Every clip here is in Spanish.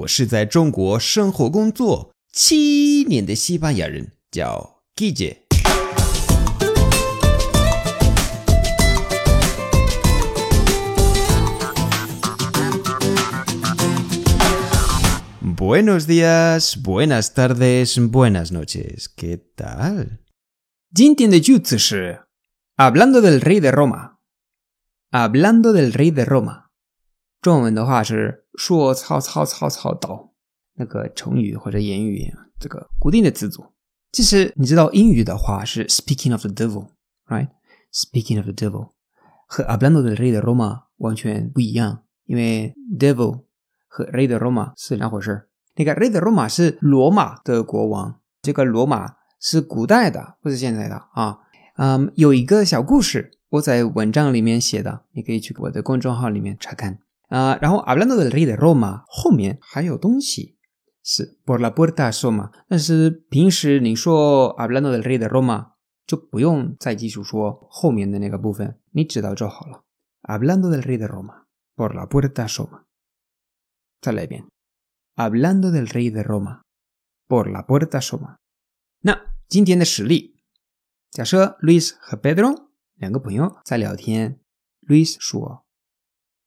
我是在中国生活工作七年的西班牙人，叫 Guille。Buenos días, buenas tardes, buenas noches. ¿Qué tal? 今天的句子是 hablando del rey de Roma。hablando del rey de Roma。中文的话是 说曹操曹操到那个成语或者言语这个固定的词组。其实你知道英语的话是 speaking of the devil，right？speaking of the devil 和 hablando del rey de Roma 完全不一样，因为 devil 和 rey de Roma 是两回事。那个 rey de Roma 是罗马的国王，这个罗马是古代的，不是现在的啊。嗯，有一个小故事，我在文章里面写的，你可以去我的公众号里面查看啊。然后 hablando del rey de Roma 后面还有东西是 por la puerta asoma，但是平时你说 hablando del rey de Roma 就不用再继续说后面的那个部分，你知道就好了。hablando del rey de Roma por la puerta asoma，再来一遍。hablando del rey de Roma por la puerta asoma。那今天的实例，假设 Luis 和 Pedro 两个朋友在聊天，Luis 说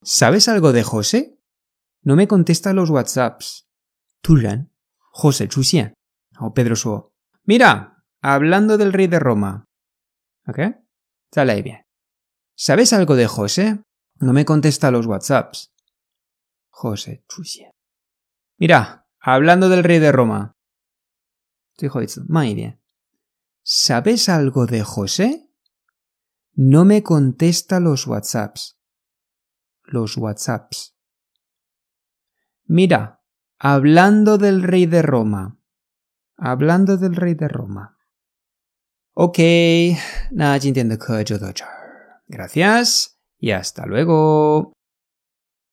¿Sabes algo de José? No me contesta los WhatsApps. Turan, José Chuxian o Pedro Suo. Mira, hablando del rey de Roma. ¿Ok? Sale ahí bien. ¿Sabes algo de José? No me contesta los WhatsApps. José Chuxian. Mira, hablando del rey de Roma. Muy bien. ¿Sabes algo de José? No me contesta los WhatsApps. Los WhatsApps. Mira, hablando del rey de Roma. Hablando del rey de Roma. Ok, Gracias y hasta luego.